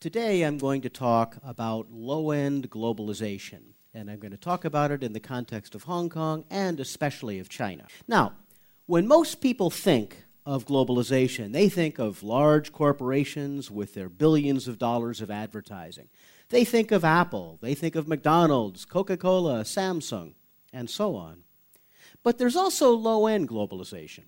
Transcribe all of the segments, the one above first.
Today I'm going to talk about low end globalization, and I'm going to talk about it in the context of Hong Kong and especially of China. Now, when most people think of globalization, they think of large corporations with their billions of dollars of advertising. They think of Apple, they think of McDonald's, Coca Cola, Samsung, and so on. But there's also low end globalization.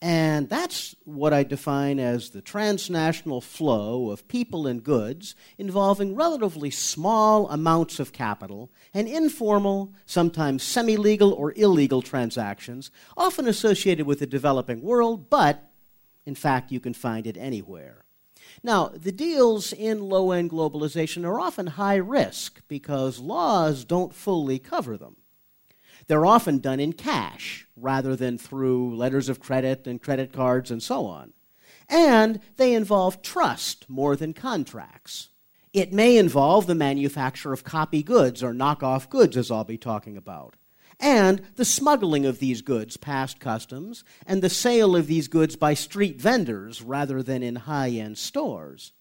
And that's what I define as the transnational flow of people and goods involving relatively small amounts of capital and informal, sometimes semi legal or illegal transactions, often associated with the developing world, but in fact, you can find it anywhere. Now, the deals in low end globalization are often high risk because laws don't fully cover them. They're often done in cash rather than through letters of credit and credit cards and so on. And they involve trust more than contracts. It may involve the manufacture of copy goods or knockoff goods, as I'll be talking about, and the smuggling of these goods past customs and the sale of these goods by street vendors rather than in high end stores.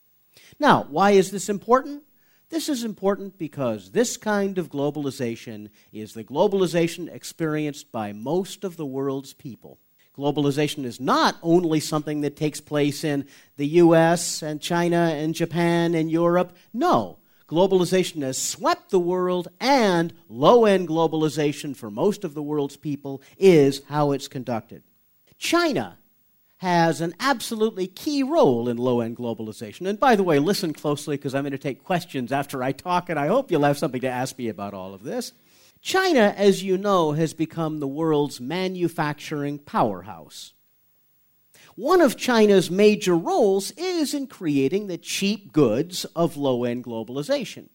Now, why is this important? This is important because this kind of globalization is the globalization experienced by most of the world's people. Globalization is not only something that takes place in the US and China and Japan and Europe. No, globalization has swept the world, and low end globalization for most of the world's people is how it's conducted. China has an absolutely key role in low end globalization. And by the way, listen closely because I'm going to take questions after I talk, and I hope you'll have something to ask me about all of this. China, as you know, has become the world's manufacturing powerhouse. One of China's major roles is in creating the cheap goods of low end globalization.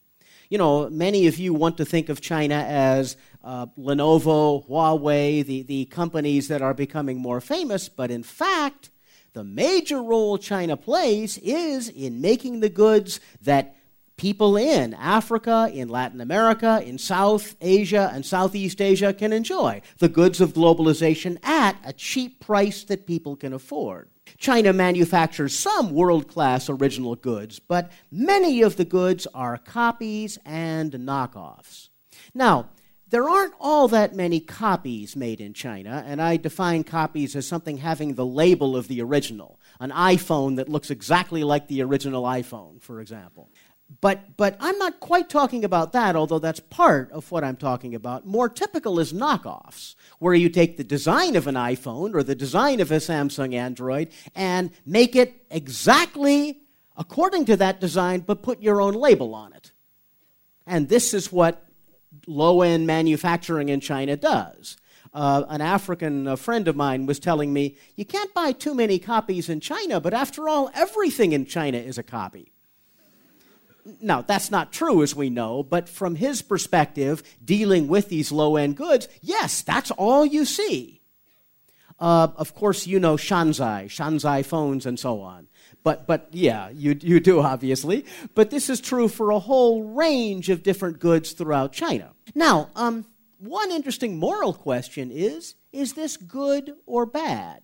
You know, many of you want to think of China as uh, Lenovo, Huawei, the, the companies that are becoming more famous, but in fact, the major role China plays is in making the goods that people in Africa, in Latin America, in South Asia, and Southeast Asia can enjoy. The goods of globalization at a cheap price that people can afford. China manufactures some world class original goods, but many of the goods are copies and knockoffs. Now, there aren't all that many copies made in China, and I define copies as something having the label of the original. An iPhone that looks exactly like the original iPhone, for example. But, but I'm not quite talking about that, although that's part of what I'm talking about. More typical is knockoffs, where you take the design of an iPhone or the design of a Samsung Android and make it exactly according to that design, but put your own label on it. And this is what low end manufacturing in China does. Uh, an African friend of mine was telling me, you can't buy too many copies in China, but after all, everything in China is a copy. Now, that's not true, as we know, but from his perspective, dealing with these low end goods, yes, that's all you see. Uh, of course, you know Shanzhai, Shanzhai phones, and so on. But, but yeah, you, you do, obviously. But this is true for a whole range of different goods throughout China. Now, um, one interesting moral question is is this good or bad?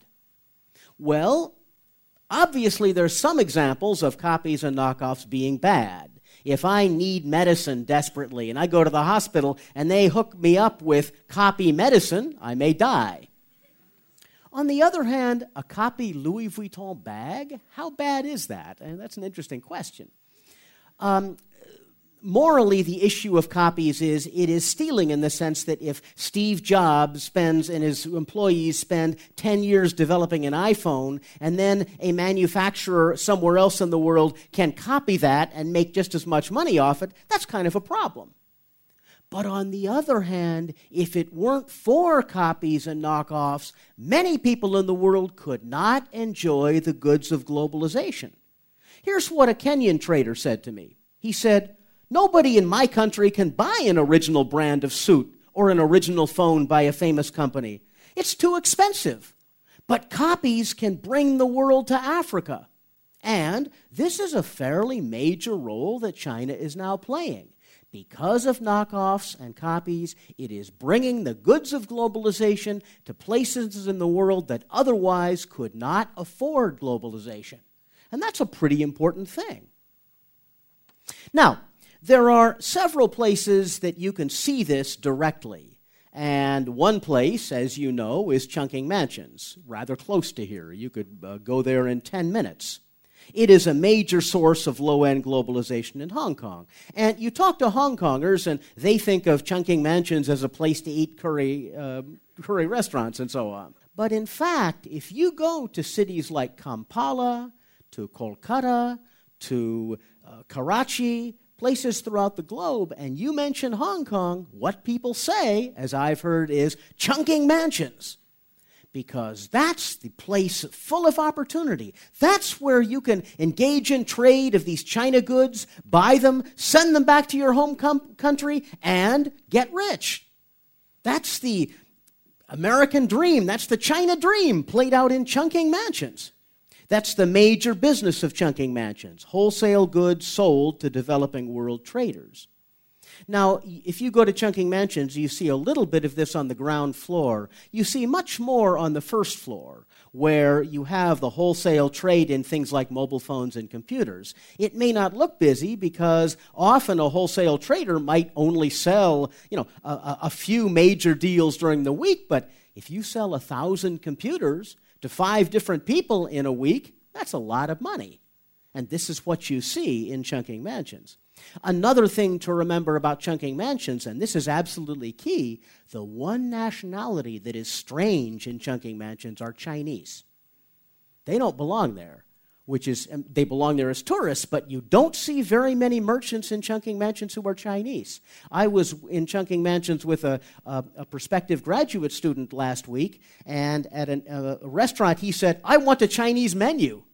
Well, obviously, there's some examples of copies and knockoffs being bad. If I need medicine desperately and I go to the hospital and they hook me up with copy medicine, I may die. On the other hand, a copy Louis Vuitton bag, how bad is that? And that's an interesting question. Um, morally, the issue of copies is it is stealing in the sense that if Steve Jobs spends and his employees spend 10 years developing an iPhone, and then a manufacturer somewhere else in the world can copy that and make just as much money off it, that's kind of a problem. But on the other hand, if it weren't for copies and knockoffs, many people in the world could not enjoy the goods of globalization. Here's what a Kenyan trader said to me. He said, Nobody in my country can buy an original brand of suit or an original phone by a famous company. It's too expensive. But copies can bring the world to Africa. And this is a fairly major role that China is now playing. Because of knockoffs and copies, it is bringing the goods of globalization to places in the world that otherwise could not afford globalization. And that's a pretty important thing. Now, there are several places that you can see this directly. And one place, as you know, is Chungking Mansions, rather close to here. You could uh, go there in 10 minutes. It is a major source of low end globalization in Hong Kong. And you talk to Hong Kongers, and they think of Chungking Mansions as a place to eat curry, uh, curry restaurants and so on. But in fact, if you go to cities like Kampala, to Kolkata, to uh, Karachi, places throughout the globe, and you mention Hong Kong, what people say, as I've heard, is chungking mansions. Because that's the place full of opportunity. That's where you can engage in trade of these China goods, buy them, send them back to your home com- country, and get rich. That's the American dream. That's the China dream played out in chungking mansions. That's the major business of chungking mansions wholesale goods sold to developing world traders. Now, if you go to Chungking mansions, you see a little bit of this on the ground floor. You see much more on the first floor, where you have the wholesale trade in things like mobile phones and computers. It may not look busy because often a wholesale trader might only sell, you know, a, a few major deals during the week, but if you sell a thousand computers, to five different people in a week, that's a lot of money. And this is what you see in chungking mansions. Another thing to remember about chungking mansions, and this is absolutely key the one nationality that is strange in chungking mansions are Chinese. They don't belong there which is um, they belong there as tourists, but you don't see very many merchants in Chungking Mansions who are Chinese. I was in Chungking Mansions with a, a, a prospective graduate student last week, and at an, a restaurant, he said, I want a Chinese menu.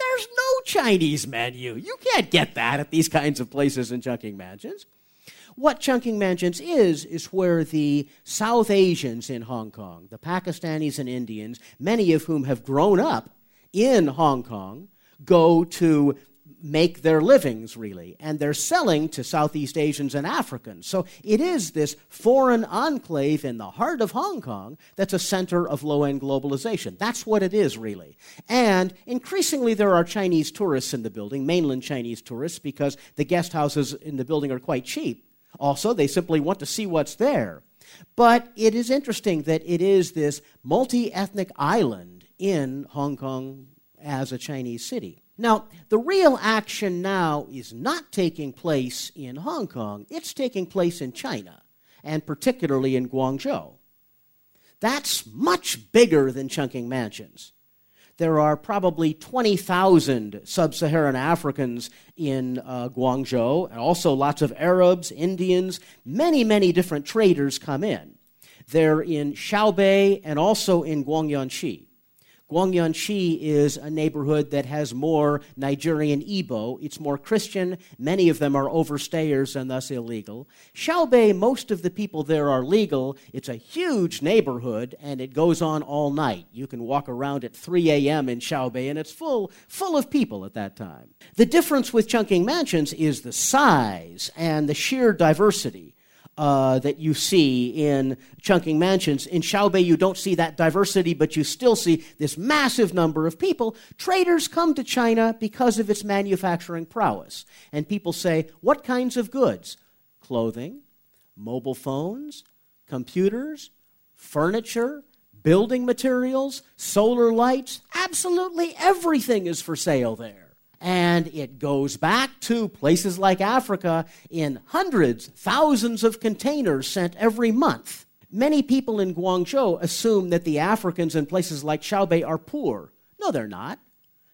There's no Chinese menu. You can't get that at these kinds of places in Chungking Mansions. What Chungking Mansions is, is where the South Asians in Hong Kong, the Pakistanis and Indians, many of whom have grown up in Hong Kong go to make their livings, really, and they're selling to Southeast Asians and Africans. So it is this foreign enclave in the heart of Hong Kong that's a center of low end globalization. That's what it is, really. And increasingly, there are Chinese tourists in the building, mainland Chinese tourists, because the guest houses in the building are quite cheap. Also, they simply want to see what's there. But it is interesting that it is this multi ethnic island in Hong Kong as a Chinese city. Now, the real action now is not taking place in Hong Kong, it's taking place in China, and particularly in Guangzhou. That's much bigger than chungking Mansions. There are probably 20,000 sub Saharan Africans in uh, Guangzhou, and also lots of Arabs, Indians, many, many different traders come in. They're in Xiaobei and also in Guangyuanxi. Guangyuanxi is a neighborhood that has more Nigerian Igbo. It's more Christian. Many of them are overstayers and thus illegal. Xiaobei, most of the people there are legal. It's a huge neighborhood and it goes on all night. You can walk around at 3 a.m. in Xiaobei and it's full, full of people at that time. The difference with Chungking Mansions is the size and the sheer diversity uh, that you see in chungking mansions. In Xiaobei, you don't see that diversity, but you still see this massive number of people. Traders come to China because of its manufacturing prowess. And people say, what kinds of goods? Clothing, mobile phones, computers, furniture, building materials, solar lights. Absolutely everything is for sale there. And it goes back to places like Africa in hundreds, thousands of containers sent every month. Many people in Guangzhou assume that the Africans in places like Xiaobei are poor. No, they're not.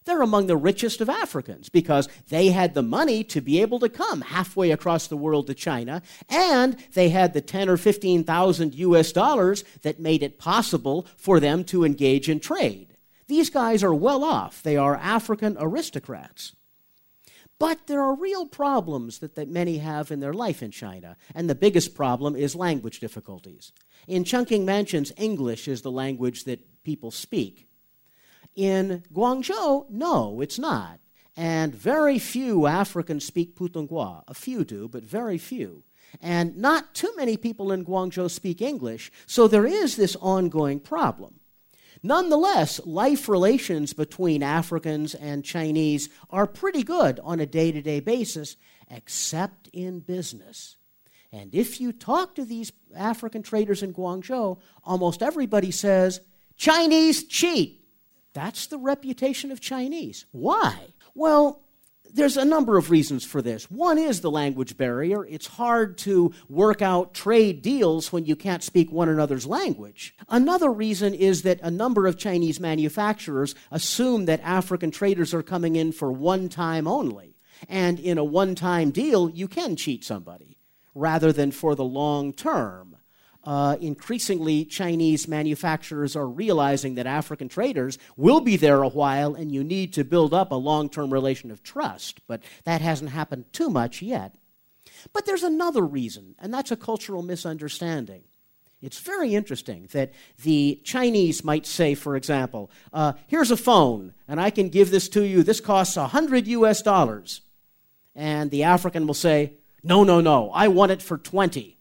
They're among the richest of Africans because they had the money to be able to come halfway across the world to China, and they had the 10 or 15,000 US dollars that made it possible for them to engage in trade. These guys are well off. They are African aristocrats. But there are real problems that, that many have in their life in China, and the biggest problem is language difficulties. In Chungking Mansions, English is the language that people speak. In Guangzhou, no, it's not. And very few Africans speak Putonghua. A few do, but very few. And not too many people in Guangzhou speak English, so there is this ongoing problem. Nonetheless, life relations between Africans and Chinese are pretty good on a day to day basis, except in business. And if you talk to these African traders in Guangzhou, almost everybody says, Chinese cheat. That's the reputation of Chinese. Why? Well, there's a number of reasons for this. One is the language barrier. It's hard to work out trade deals when you can't speak one another's language. Another reason is that a number of Chinese manufacturers assume that African traders are coming in for one time only. And in a one time deal, you can cheat somebody rather than for the long term uh, increasingly Chinese manufacturers are realizing that African traders will be there a while and you need to build up a long term relation of trust. But that hasn't happened too much yet. But there's another reason, and that's a cultural misunderstanding. It's very interesting that the Chinese might say, for example, uh, here's a phone, and I can give this to you. This costs 100 US dollars. And the African will say, no, no, no, I want it for 20.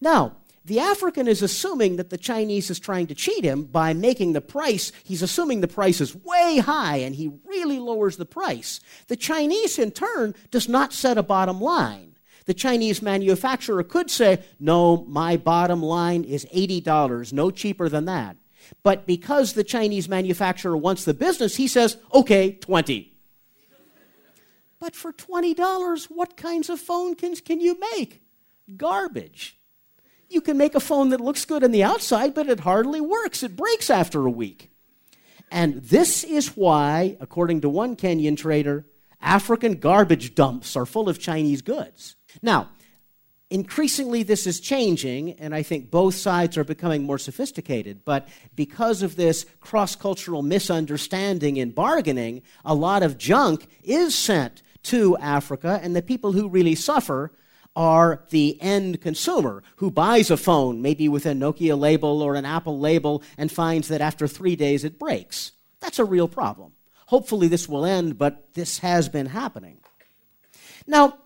Now, the African is assuming that the Chinese is trying to cheat him by making the price, he's assuming the price is way high and he really lowers the price. The Chinese, in turn, does not set a bottom line. The Chinese manufacturer could say, No, my bottom line is $80, no cheaper than that. But because the Chinese manufacturer wants the business, he says, Okay, 20. But for $20, what kinds of phone can, can you make? Garbage. You can make a phone that looks good on the outside, but it hardly works. It breaks after a week. And this is why, according to one Kenyan trader, African garbage dumps are full of Chinese goods. Now, increasingly this is changing, and I think both sides are becoming more sophisticated. But because of this cross cultural misunderstanding in bargaining, a lot of junk is sent to Africa, and the people who really suffer are the end consumer who buys a phone, maybe with a Nokia label or an Apple label, and finds that after three days it breaks. That's a real problem. Hopefully, this will end, but this has been happening. Now,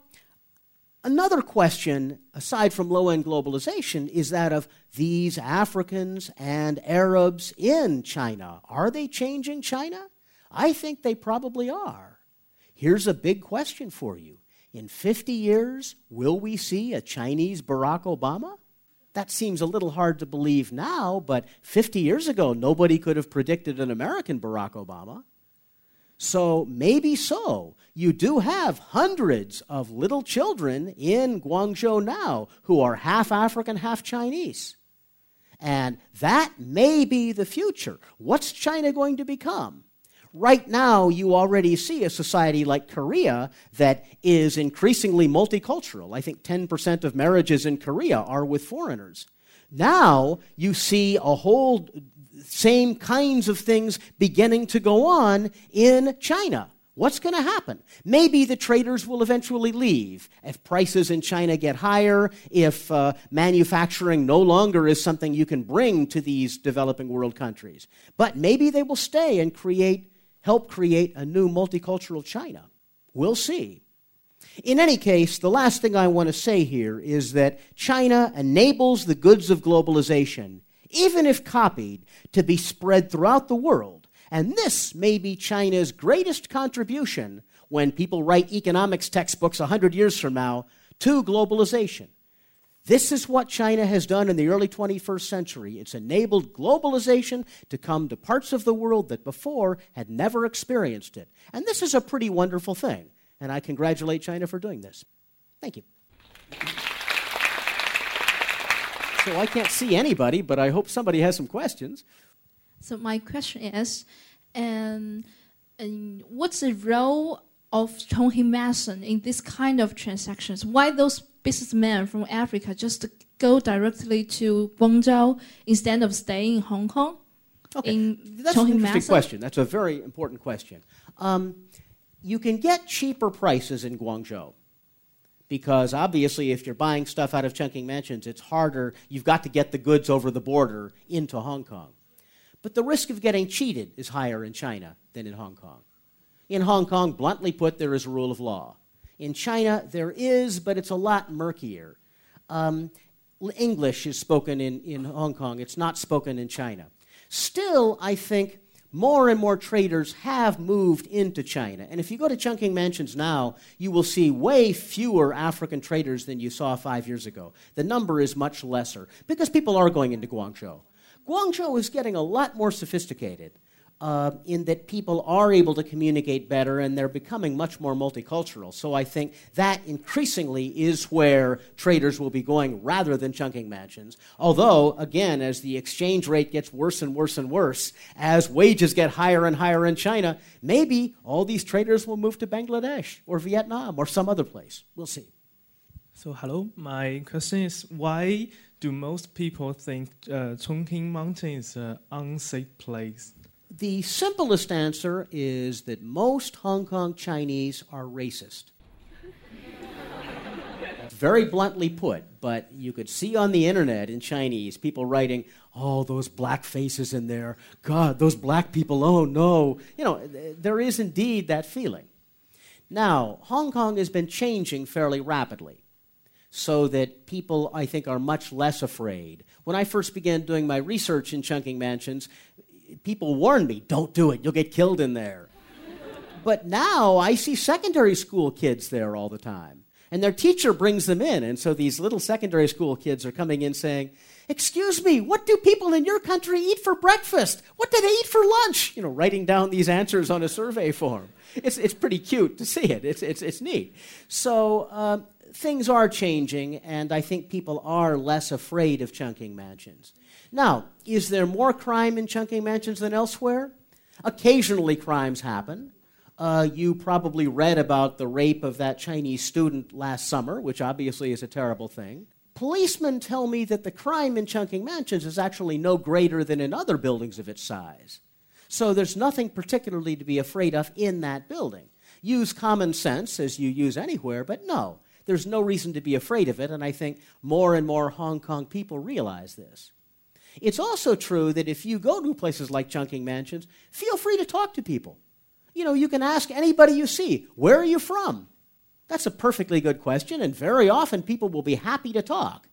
another question, aside from low end globalization, is that of these Africans and Arabs in China. Are they changing China? I think they probably are. Here's a big question for you in 50 years, will we see a Chinese Barack Obama? That seems a little hard to believe now, but 50 years ago, nobody could have predicted an American Barack Obama. So maybe so. You do have hundreds of little children in Guangzhou now who are half African, half Chinese. And that may be the future. What's China going to become? Right now you already see a society like Korea that is increasingly multicultural. I think 10% of marriages in Korea are with foreigners. Now you see a whole same kinds of things beginning to go on in China. What's going to happen? Maybe the traders will eventually leave. If prices in China get higher, if uh, manufacturing no longer is something you can bring to these developing world countries. But maybe they will stay and create help create a new multicultural China. We'll see. In any case, the last thing I want to say here is that China enables the goods of globalization, even if copied, to be spread throughout the world. And this may be China's greatest contribution when people write economics textbooks 100 years from now to globalization. This is what China has done in the early 21st century. It's enabled globalization to come to parts of the world that before had never experienced it. And this is a pretty wonderful thing. And I congratulate China for doing this. Thank you. So I can't see anybody, but I hope somebody has some questions. So my question is, um, um, what's the role of Hee Mason in this kind of transactions? Why those businessmen from Africa just go directly to Guangzhou instead of staying in Hong Kong? Okay. That's an interesting question. That's a very important question. Um, you can get cheaper prices in Guangzhou because obviously, if you're buying stuff out of Chungking Mansions, it's harder. You've got to get the goods over the border into Hong Kong. But the risk of getting cheated is higher in China than in Hong Kong. In Hong Kong, bluntly put, there is a rule of law. In China, there is, but it's a lot murkier. Um, English is spoken in, in Hong Kong, it's not spoken in China. Still, I think more and more traders have moved into China. And if you go to Chungking Mansions now, you will see way fewer African traders than you saw five years ago. The number is much lesser because people are going into Guangzhou. Guangzhou is getting a lot more sophisticated uh, in that people are able to communicate better and they're becoming much more multicultural. So I think that increasingly is where traders will be going rather than chungking mansions. Although, again, as the exchange rate gets worse and worse and worse, as wages get higher and higher in China, maybe all these traders will move to Bangladesh or Vietnam or some other place. We'll see. So, hello. My question is why do most people think uh, Chungking Mansion is an unsafe place? The simplest answer is that most Hong Kong Chinese are racist. Very bluntly put, but you could see on the internet in Chinese people writing, Oh, those black faces in there. God, those black people, oh no. You know, there is indeed that feeling. Now, Hong Kong has been changing fairly rapidly so that people, I think, are much less afraid. When I first began doing my research in chungking mansions, people warned me, don't do it, you'll get killed in there. but now I see secondary school kids there all the time. And their teacher brings them in. And so these little secondary school kids are coming in saying, Excuse me, what do people in your country eat for breakfast? What do they eat for lunch? You know, writing down these answers on a survey form. It's, it's pretty cute to see it. It's, it's, it's neat. So um, things are changing, and I think people are less afraid of chungking mansions. Now, is there more crime in chungking mansions than elsewhere? Occasionally, crimes happen. Uh, you probably read about the rape of that Chinese student last summer, which obviously is a terrible thing. Policemen tell me that the crime in chungking mansions is actually no greater than in other buildings of its size. So there's nothing particularly to be afraid of in that building. Use common sense as you use anywhere, but no, there's no reason to be afraid of it, and I think more and more Hong Kong people realize this. It's also true that if you go to places like Chungking Mansions, feel free to talk to people. You know, you can ask anybody you see, where are you from? That's a perfectly good question, and very often people will be happy to talk.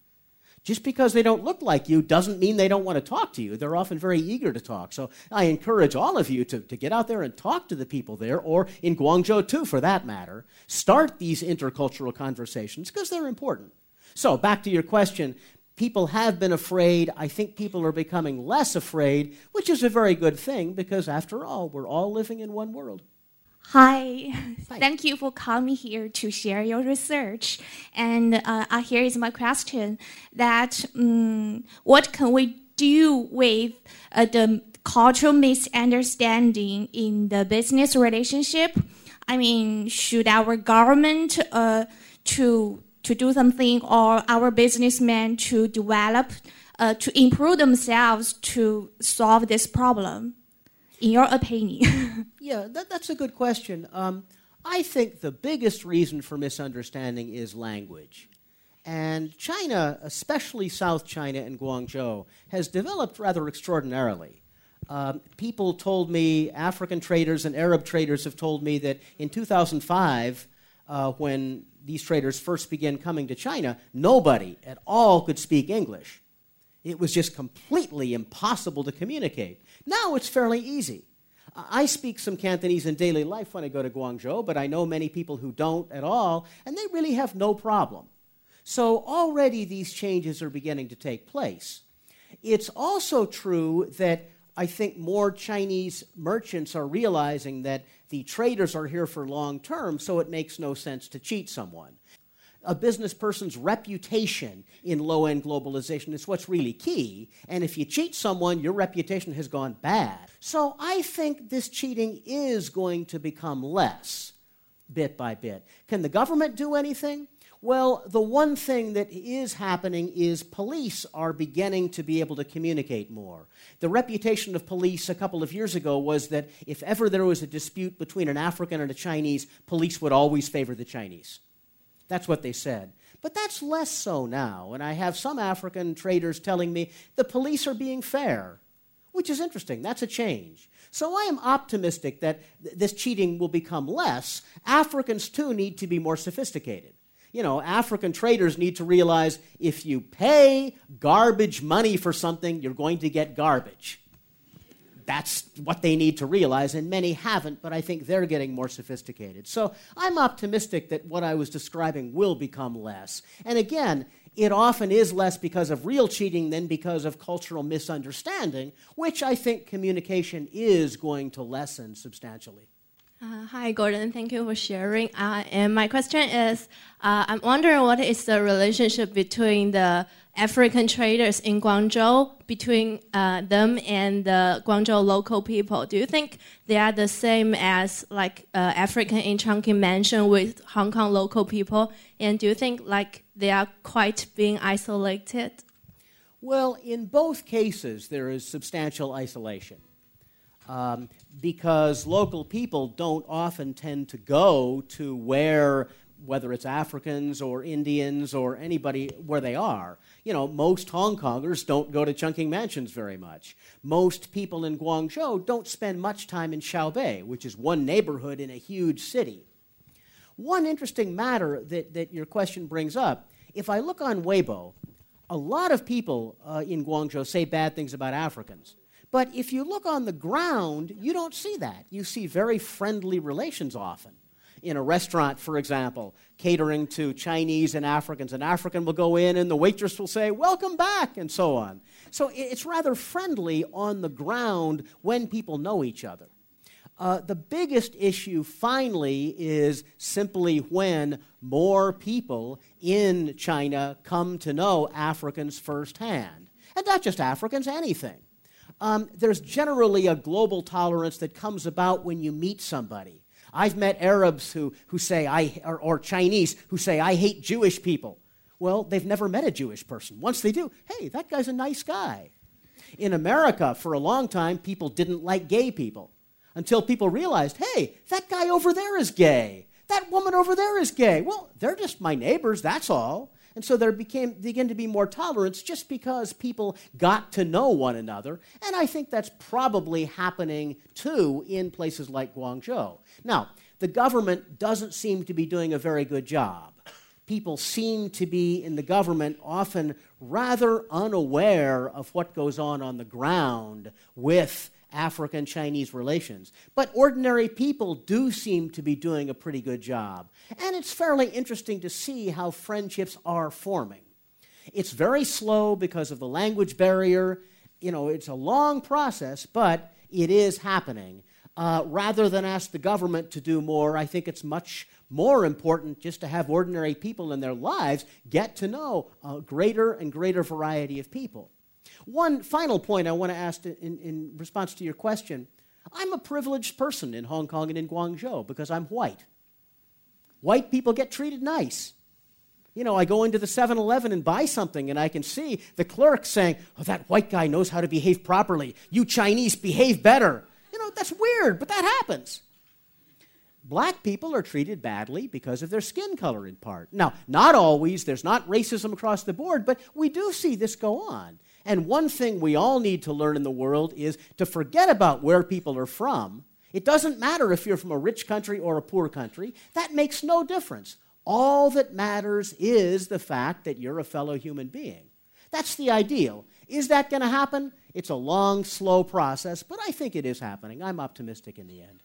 Just because they don't look like you doesn't mean they don't want to talk to you. They're often very eager to talk. So I encourage all of you to, to get out there and talk to the people there, or in Guangzhou too, for that matter. Start these intercultural conversations because they're important. So, back to your question people have been afraid. I think people are becoming less afraid, which is a very good thing because, after all, we're all living in one world. Hi. Hi. Thank you for coming here to share your research. And uh, uh, here is my question: That um, what can we do with uh, the cultural misunderstanding in the business relationship? I mean, should our government uh, to to do something or our businessmen to develop, uh, to improve themselves to solve this problem? In your opinion? yeah, that, that's a good question. Um, I think the biggest reason for misunderstanding is language. And China, especially South China and Guangzhou, has developed rather extraordinarily. Um, people told me, African traders and Arab traders have told me that in 2005, uh, when these traders first began coming to China, nobody at all could speak English. It was just completely impossible to communicate. Now it's fairly easy. I speak some Cantonese in daily life when I go to Guangzhou, but I know many people who don't at all, and they really have no problem. So already these changes are beginning to take place. It's also true that I think more Chinese merchants are realizing that the traders are here for long term, so it makes no sense to cheat someone. A business person's reputation in low end globalization is what's really key. And if you cheat someone, your reputation has gone bad. So I think this cheating is going to become less bit by bit. Can the government do anything? Well, the one thing that is happening is police are beginning to be able to communicate more. The reputation of police a couple of years ago was that if ever there was a dispute between an African and a Chinese, police would always favor the Chinese. That's what they said. But that's less so now, and I have some African traders telling me the police are being fair, which is interesting. That's a change. So I am optimistic that th- this cheating will become less. Africans, too, need to be more sophisticated you know, African traders need to realize if you pay garbage money for something, you're going to get garbage. That's what they need to realize, and many haven't, but I think they're getting more sophisticated. So I'm optimistic that what I was describing will become less. And again, it often is less because of real cheating than because of cultural misunderstanding, which I think communication is going to lessen substantially. Uh, hi, Gordon. Thank you for sharing. Uh, and my question is uh, I'm wondering what is the relationship between the African traders in Guangzhou, between uh, them and the Guangzhou local people? Do you think they are the same as like uh, African in Chungking Mansion with Hong Kong local people? And do you think like they are quite being isolated? Well, in both cases, there is substantial isolation um, because local people don't often tend to go to where, whether it's Africans or Indians or anybody where they are. You know, most Hong Kongers don't go to Chungking Mansions very much. Most people in Guangzhou don't spend much time in Xiaobei, which is one neighborhood in a huge city. One interesting matter that, that your question brings up if I look on Weibo, a lot of people uh, in Guangzhou say bad things about Africans. But if you look on the ground, you don't see that. You see very friendly relations often. In a restaurant, for example, catering to Chinese and Africans, an African will go in and the waitress will say, Welcome back, and so on. So it's rather friendly on the ground when people know each other. Uh, the biggest issue, finally, is simply when more people in China come to know Africans firsthand. And not just Africans, anything. Um, there's generally a global tolerance that comes about when you meet somebody. I've met Arabs who, who say, I, or, or Chinese who say, I hate Jewish people. Well, they've never met a Jewish person. Once they do, hey, that guy's a nice guy. In America, for a long time, people didn't like gay people until people realized, hey, that guy over there is gay. That woman over there is gay. Well, they're just my neighbors, that's all. And so there became began to be more tolerance just because people got to know one another. And I think that's probably happening too in places like Guangzhou. Now, the government doesn't seem to be doing a very good job. People seem to be in the government often rather unaware of what goes on on the ground with African Chinese relations. But ordinary people do seem to be doing a pretty good job. And it's fairly interesting to see how friendships are forming. It's very slow because of the language barrier. You know, it's a long process, but it is happening. Uh, rather than ask the government to do more, I think it's much more important just to have ordinary people in their lives get to know a greater and greater variety of people. One final point I want to ask in, in response to your question I'm a privileged person in Hong Kong and in Guangzhou because I'm white. White people get treated nice. You know, I go into the 7 Eleven and buy something, and I can see the clerk saying, Oh, that white guy knows how to behave properly. You Chinese behave better. You know, that's weird, but that happens. Black people are treated badly because of their skin color, in part. Now, not always, there's not racism across the board, but we do see this go on. And one thing we all need to learn in the world is to forget about where people are from. It doesn't matter if you're from a rich country or a poor country, that makes no difference. All that matters is the fact that you're a fellow human being. That's the ideal. Is that going to happen? It's a long, slow process, but I think it is happening. I'm optimistic in the end.